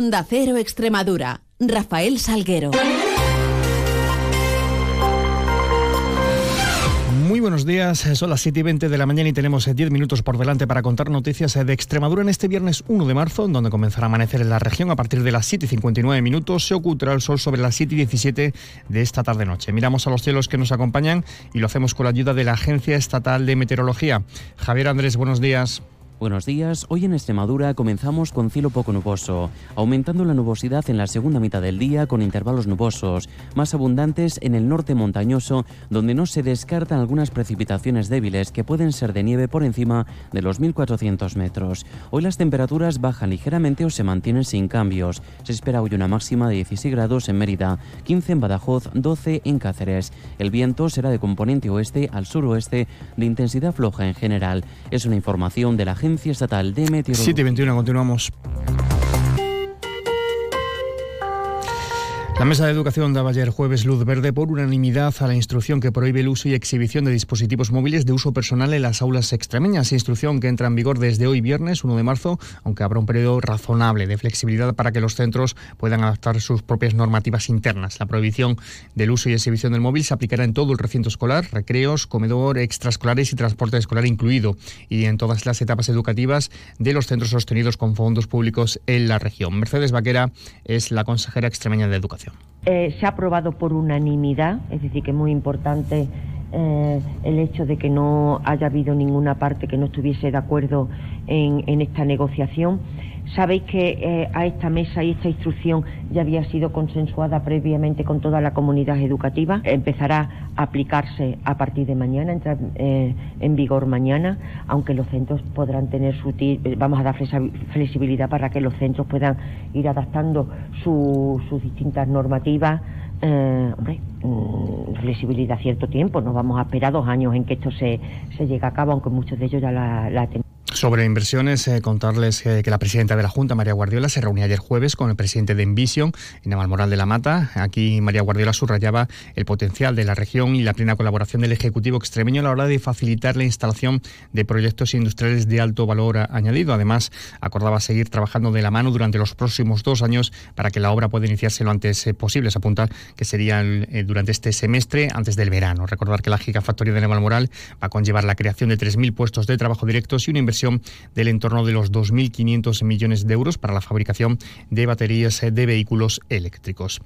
Onda Cero Extremadura. Rafael Salguero. Muy buenos días, son las 7 y 20 de la mañana y tenemos 10 eh, minutos por delante para contar noticias eh, de Extremadura en este viernes 1 de marzo, donde comenzará a amanecer en la región a partir de las 7 y 59 minutos. Se ocultará el sol sobre las 7 y 17 de esta tarde-noche. Miramos a los cielos que nos acompañan y lo hacemos con la ayuda de la Agencia Estatal de Meteorología. Javier Andrés, buenos días. Buenos días. Hoy en Extremadura comenzamos con cielo poco nuboso, aumentando la nubosidad en la segunda mitad del día con intervalos nubosos, más abundantes en el norte montañoso, donde no se descartan algunas precipitaciones débiles que pueden ser de nieve por encima de los 1400 metros. Hoy las temperaturas bajan ligeramente o se mantienen sin cambios. Se espera hoy una máxima de 16 grados en Mérida, 15 en Badajoz, 12 en Cáceres. El viento será de componente oeste al suroeste de intensidad floja en general. Es una información de la Agencia Estatal de Meteorología. 7.21, continuamos. La Mesa de Educación daba ayer jueves luz verde por unanimidad a la instrucción que prohíbe el uso y exhibición de dispositivos móviles de uso personal en las aulas extremeñas. Instrucción que entra en vigor desde hoy viernes 1 de marzo, aunque habrá un periodo razonable de flexibilidad para que los centros puedan adaptar sus propias normativas internas. La prohibición del uso y exhibición del móvil se aplicará en todo el recinto escolar, recreos, comedor, extraescolares y transporte escolar incluido, y en todas las etapas educativas de los centros sostenidos con fondos públicos en la región. Mercedes Vaquera es la consejera extremeña de Educación. Eh, se ha aprobado por unanimidad, es decir, que es muy importante eh, el hecho de que no haya habido ninguna parte que no estuviese de acuerdo en esta negociación Sabéis que eh, a esta mesa y esta instrucción ya había sido consensuada previamente con toda la comunidad educativa. Empezará a aplicarse a partir de mañana, entrar eh, en vigor mañana, aunque los centros podrán tener su... Vamos a dar flexibilidad para que los centros puedan ir adaptando sus distintas normativas. Eh, hombre, mm, flexibilidad cierto tiempo, no vamos a esperar dos años en que esto se, se llegue a cabo, aunque muchos de ellos ya la, la sobre inversiones, eh, contarles que, la presidenta de la Junta, María Guardiola, se reunió ayer jueves con el presidente de Envision, Moral de la Mata. Aquí María Guardiola subrayaba el potencial de la región y la plena colaboración del Ejecutivo extremeño a la hora de facilitar la instalación de proyectos industriales de alto valor añadido. Además, acordaba seguir trabajando de la mano durante los próximos dos años para que la obra pueda iniciarse lo antes eh, posible. Se apunta que sería eh, durante este semestre, antes del verano. Recordar que la gigafactoría de Moral va a conllevar la creación de 3.000 puestos de trabajo directos y una inversión del entorno de los 2.500 millones de euros para la fabricación de baterías de vehículos eléctricos.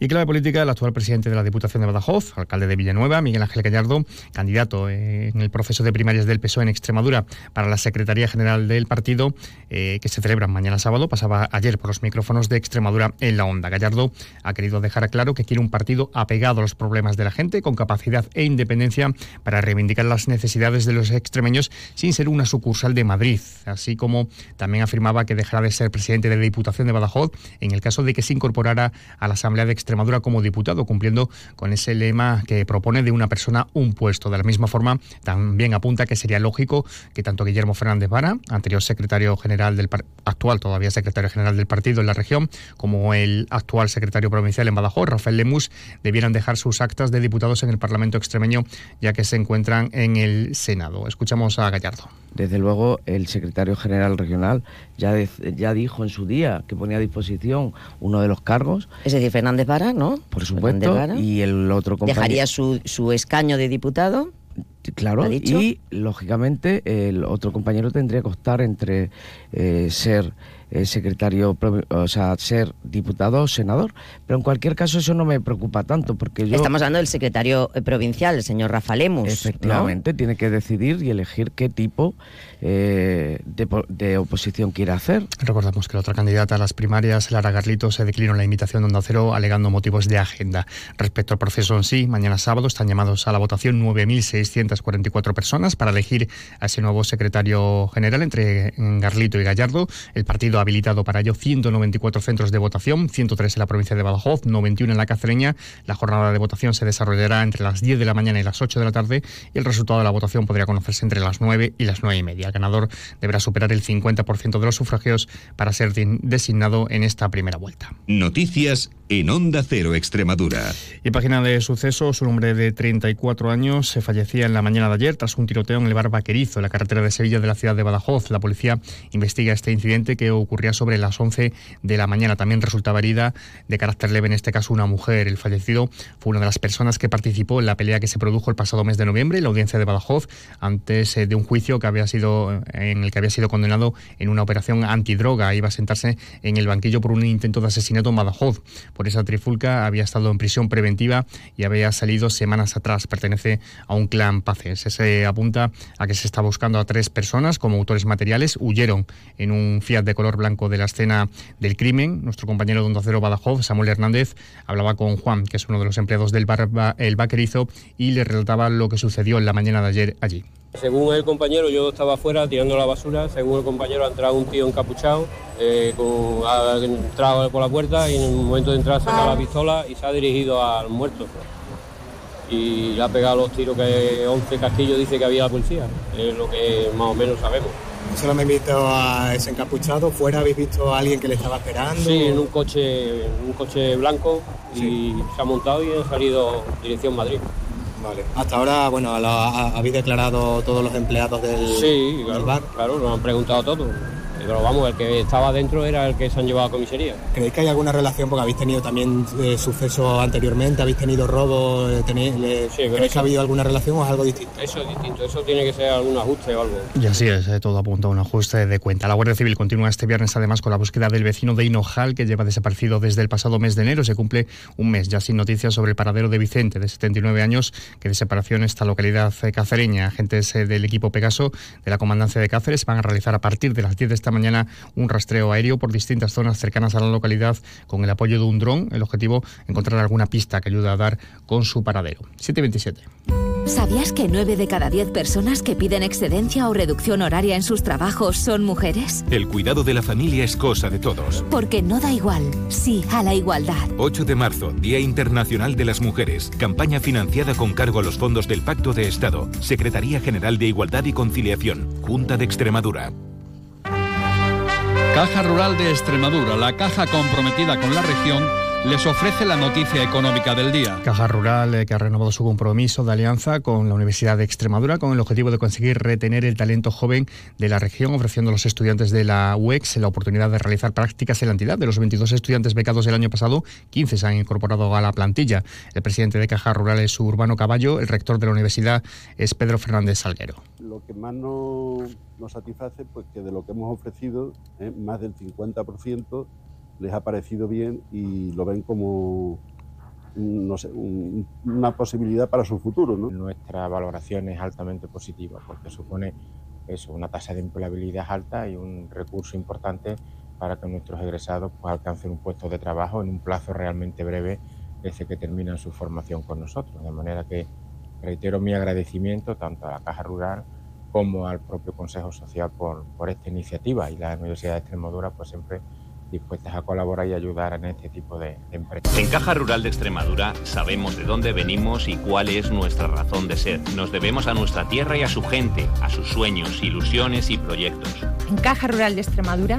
Y clave política, el actual presidente de la Diputación de Badajoz, alcalde de Villanueva, Miguel Ángel Gallardo, candidato eh, en el proceso de primarias del PSOE en Extremadura para la Secretaría General del partido, eh, que se celebra mañana sábado, pasaba ayer por los micrófonos de Extremadura en la onda. Gallardo ha querido dejar claro que quiere un partido apegado a los problemas de la gente, con capacidad e independencia para reivindicar las necesidades de los extremeños sin ser una sucursal de Madrid, así como también afirmaba que dejará de ser presidente de la Diputación de Badajoz en el caso de que se incorporara a la Asamblea de Extremadura como diputado, cumpliendo con ese lema que propone de una persona un puesto. De la misma forma, también apunta que sería lógico que tanto Guillermo Fernández Vara, anterior secretario general del actual todavía secretario general del partido en la región, como el actual secretario provincial en Badajoz, Rafael Lemus, debieran dejar sus actas de diputados en el Parlamento extremeño, ya que se encuentran en el Senado. Escuchamos a Gallardo. Desde luego, el secretario general regional ya, ya dijo en su día que ponía a disposición uno de los cargos. Es decir, Fernández Vara, ¿no? Por supuesto. Y el otro compañero. ¿Dejaría su, su escaño de diputado? Claro, y lógicamente el otro compañero tendría que optar entre eh, ser secretario, o sea, ser diputado o senador. Pero en cualquier caso eso no me preocupa tanto porque yo... Estamos hablando del secretario eh, provincial, el señor Rafa Lemus. Efectivamente, tiene que decidir y elegir qué tipo eh, de, oposición quiere hacer. Recordamos que la otra candidata a las primarias, Lara Garlito, se declinó la invitación de Onda Cero alegando motivos de agenda. Respecto al proceso en sí, mañana sábado están llamados a la votación 9.644 personas para elegir a ese nuevo secretario general entre Garlito y Gallardo. El partido ha habilitado para ello 194 centros de votación, 103 en la provincia de Badajoz, 91 en la Cacereña. La jornada de votación se desarrollará entre las 10 de la mañana y las 8 de la tarde y el resultado de la votación podría conocerse entre las 9 y las 9 y media ganador deberá superar el 50% de los sufragios para ser designado en esta primera vuelta. Noticias en Onda Cero Extremadura. Y página de sucesos, un hombre de 34 años se fallecía en la mañana de ayer tras un tiroteo en el bar Vaquerizo, en la carretera de Sevilla de la ciudad de Badajoz. La policía investiga este incidente que ocurría sobre las 11 de la mañana. También resultaba herida de carácter leve, en este caso una mujer. El fallecido fue una de las personas que participó en la pelea que se produjo el pasado mes de noviembre en la audiencia de Badajoz antes eh, de un juicio que había sido en el que había sido condenado en una operación antidroga. Iba a sentarse en el banquillo por un intento de asesinato en Badajoz. Por esa trifulca había estado en prisión preventiva y había salido semanas atrás. Pertenece a un clan Paces. Se apunta a que se está buscando a tres personas como autores materiales. Huyeron en un Fiat de color blanco de la escena del crimen. Nuestro compañero de Onda Badajoz, Samuel Hernández, hablaba con Juan, que es uno de los empleados del bar El Vaquerizo, y le relataba lo que sucedió en la mañana de ayer allí. Según el compañero, yo estaba afuera tirando la basura. Según el compañero, ha entrado un tío encapuchado, eh, ha entrado por la puerta y en el momento de entrar saca la pistola y se ha dirigido al muerto. Y le ha pegado los tiros que 11 casquillos dice que había la policía. Es lo que más o menos sabemos. Solo me he visto a ese encapuchado. ¿Fuera habéis visto a alguien que le estaba esperando? Sí, en un coche, un coche blanco y se ha montado y ha salido dirección Madrid. Vale. Hasta ahora, bueno, habéis declarado todos los empleados del, sí, claro, bar. Claro, nos han preguntado todo. Pero vamos, el que estaba dentro era el que se han llevado a comisaría. ¿Creéis que hay alguna relación? Porque habéis tenido también eh, sucesos anteriormente, habéis tenido robos, eh, tenéis, ¿creéis que ha habido alguna relación o es algo distinto? Eso es distinto, eso tiene que ser algún ajuste o algo. Y así es, eh, todo apunta a un ajuste de cuenta. La Guardia Civil continúa este viernes además con la búsqueda del vecino de Hinojal que lleva desaparecido desde el pasado mes de enero. Se cumple un mes ya sin noticias sobre el paradero de Vicente, de 79 años, que desapareció en esta localidad cacereña. Agentes del equipo Pegaso de la Comandancia de Cáceres van a realizar a partir de las 10 de esta mañana un rastreo aéreo por distintas zonas cercanas a la localidad con el apoyo de un dron. El objetivo, encontrar alguna pista que ayude a dar con su paradero. 727. ¿Sabías que 9 de cada 10 personas que piden excedencia o reducción horaria en sus trabajos son mujeres? El cuidado de la familia es cosa de todos. Porque no da igual, sí a la igualdad. 8 de marzo, Día Internacional de las Mujeres. Campaña financiada con cargo a los fondos del Pacto de Estado. Secretaría General de Igualdad y Conciliación. Junta de Extremadura. Caja Rural de Extremadura, la caja comprometida con la región, les ofrece la noticia económica del día. Caja Rural, eh, que ha renovado su compromiso de alianza con la Universidad de Extremadura con el objetivo de conseguir retener el talento joven de la región, ofreciendo a los estudiantes de la UEX la oportunidad de realizar prácticas en la entidad. De los 22 estudiantes becados el año pasado, 15 se han incorporado a la plantilla. El presidente de Caja Rural es Urbano Caballo, el rector de la universidad es Pedro Fernández Salguero. Lo que más nos, satisface pues que de lo que hemos ofrecido, eh, más del 50% les ha parecido bien y lo ven como no una posibilidad para su futuro. Nuestra valoración es altamente positiva porque supone eso, una tasa de empleabilidad alta y un recurso importante para que nuestros egresados pues, alcancen un puesto de trabajo en un plazo realmente breve desde que terminan su formación con nosotros. De manera que reitero mi agradecimiento tanto a la Caja Rural como al propio Consejo Social por esta iniciativa y la Universidad de Extremadura pues siempre dispuestas a colaborar y ayudar en este tipo de, empresas. En Caja Rural de Extremadura sabemos de dónde venimos y cuál es nuestra razón de ser. Nos debemos a nuestra tierra y a su gente, a sus sueños, ilusiones y proyectos. En Caja Rural de Extremadura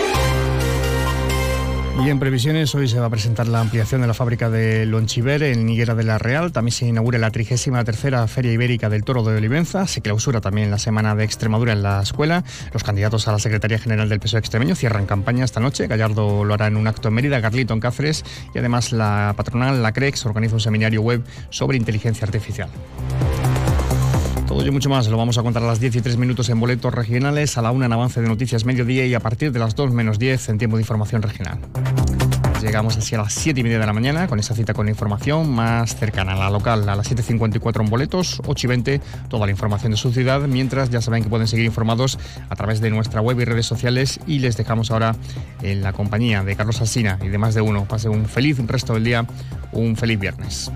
Y en previsiones, hoy se va a presentar la ampliación de la fábrica de Lonchiver en Niguera de la Real. También se inaugura la 33 Feria Ibérica del Toro de Olivenza. Se clausura también la Semana de Extremadura en la escuela. Los candidatos a la Secretaría General del PSOE extremeño cierran campaña esta noche. Gallardo lo hará en un acto en Mérida, Garlito en Cáceres. Y además la patronal, la CREX, organiza un seminario web sobre inteligencia artificial. Todo mucho más lo vamos a contar a las 10 y 3 minutos en boletos regionales, a la 1 en avance de noticias mediodía y a partir de las 2 menos 10 en tiempo de información regional. Llegamos así a las 7 y media de la mañana con esa cita con información más cercana a la local, a las 7.54 en boletos, 8 y 20, toda la información de su ciudad, mientras ya saben que pueden seguir informados a través de nuestra web y redes sociales y les dejamos ahora en la compañía de Carlos Asina y de más de uno. Pase un feliz resto del día, un feliz viernes.